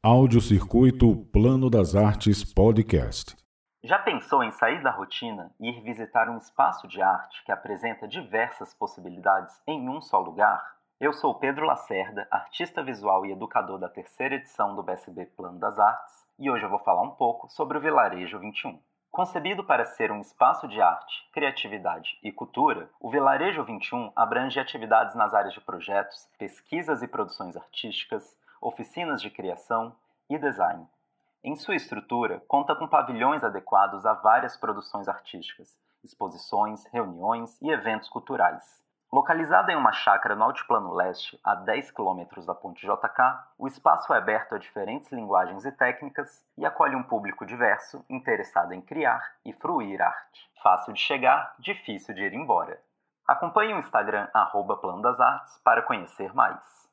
Audiocircuito Plano das Artes Podcast. Já pensou em sair da rotina e ir visitar um espaço de arte que apresenta diversas possibilidades em um só lugar? Eu sou Pedro Lacerda, artista visual e educador da terceira edição do BSB Plano das Artes, e hoje eu vou falar um pouco sobre o Vilarejo 21. Concebido para ser um espaço de arte, criatividade e cultura, o Vilarejo 21 abrange atividades nas áreas de projetos, pesquisas e produções artísticas, oficinas de criação e design. Em sua estrutura, conta com pavilhões adequados a várias produções artísticas, exposições, reuniões e eventos culturais. Localizado em uma chácara no Altiplano Leste, a 10 km da Ponte JK, o espaço é aberto a diferentes linguagens e técnicas e acolhe um público diverso interessado em criar e fruir arte. Fácil de chegar, difícil de ir embora. Acompanhe o Instagram arroba Plano das Artes para conhecer mais.